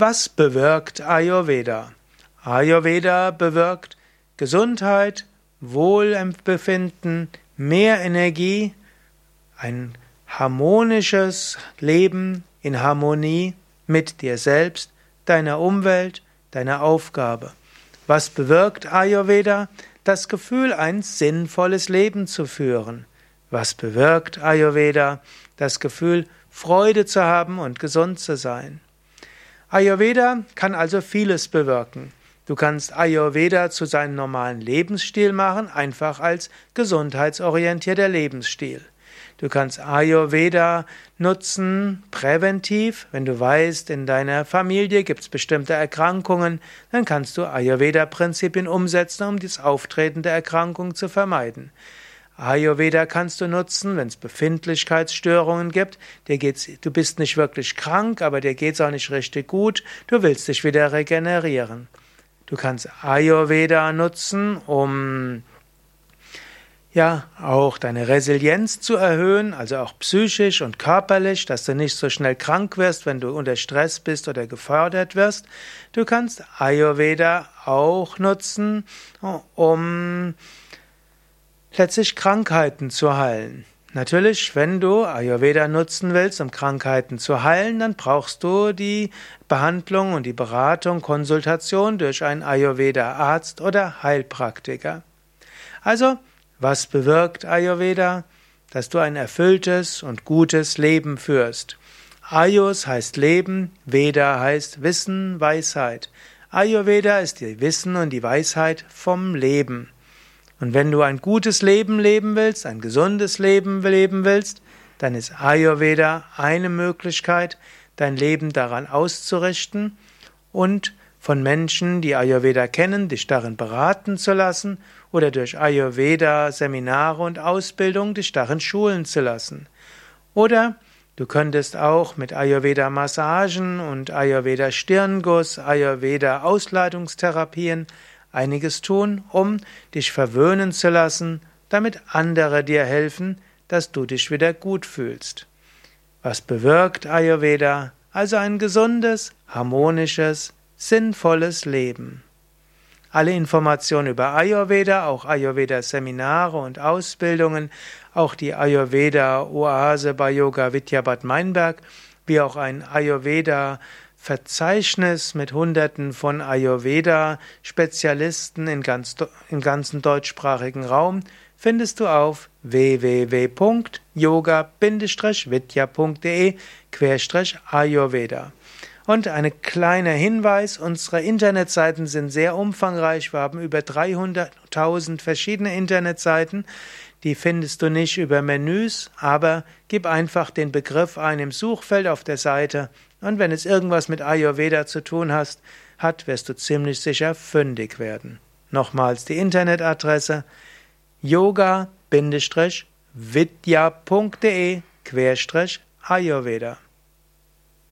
Was bewirkt Ayurveda? Ayurveda bewirkt Gesundheit, Wohlbefinden, mehr Energie, ein harmonisches Leben in Harmonie mit dir selbst, deiner Umwelt, deiner Aufgabe. Was bewirkt Ayurveda? Das Gefühl, ein sinnvolles Leben zu führen. Was bewirkt Ayurveda? Das Gefühl, Freude zu haben und gesund zu sein. Ayurveda kann also vieles bewirken. Du kannst Ayurveda zu seinem normalen Lebensstil machen, einfach als gesundheitsorientierter Lebensstil. Du kannst Ayurveda nutzen präventiv. Wenn du weißt, in deiner Familie gibt es bestimmte Erkrankungen, dann kannst du Ayurveda-Prinzipien umsetzen, um das Auftreten der Erkrankung zu vermeiden. Ayurveda kannst du nutzen, wenn es Befindlichkeitsstörungen gibt. Dir geht's, du bist nicht wirklich krank, aber dir geht's auch nicht richtig gut. Du willst dich wieder regenerieren. Du kannst Ayurveda nutzen, um ja auch deine Resilienz zu erhöhen, also auch psychisch und körperlich, dass du nicht so schnell krank wirst, wenn du unter Stress bist oder gefordert wirst. Du kannst Ayurveda auch nutzen, um letztlich Krankheiten zu heilen. Natürlich, wenn du Ayurveda nutzen willst, um Krankheiten zu heilen, dann brauchst du die Behandlung und die Beratung, Konsultation durch einen Ayurveda-Arzt oder Heilpraktiker. Also, was bewirkt Ayurveda? Dass du ein erfülltes und gutes Leben führst. Ayus heißt Leben, Veda heißt Wissen, Weisheit. Ayurveda ist die Wissen und die Weisheit vom Leben. Und wenn du ein gutes Leben leben willst, ein gesundes Leben leben willst, dann ist Ayurveda eine Möglichkeit, dein Leben daran auszurichten und von Menschen, die Ayurveda kennen, dich darin beraten zu lassen oder durch Ayurveda Seminare und Ausbildung dich darin schulen zu lassen. Oder du könntest auch mit Ayurveda Massagen und Ayurveda Stirnguss, Ayurveda Ausleitungstherapien einiges tun, um dich verwöhnen zu lassen, damit andere dir helfen, dass du dich wieder gut fühlst. Was bewirkt Ayurveda? Also ein gesundes, harmonisches, sinnvolles Leben. Alle Informationen über Ayurveda, auch Ayurveda-Seminare und Ausbildungen, auch die Ayurveda-Oase bei Yoga Vidya Bad Meinberg, wie auch ein Ayurveda Verzeichnis mit Hunderten von Ayurveda-Spezialisten im ganzen deutschsprachigen Raum findest du auf www.yoga-vidya.de-ayurveda. Und ein kleiner Hinweis, unsere Internetseiten sind sehr umfangreich. Wir haben über 300.000 verschiedene Internetseiten. Die findest du nicht über Menüs, aber gib einfach den Begriff ein im Suchfeld auf der Seite und wenn es irgendwas mit Ayurveda zu tun hast, hat, wirst du ziemlich sicher fündig werden. Nochmals die Internetadresse yoga-vidya.de-ayurveda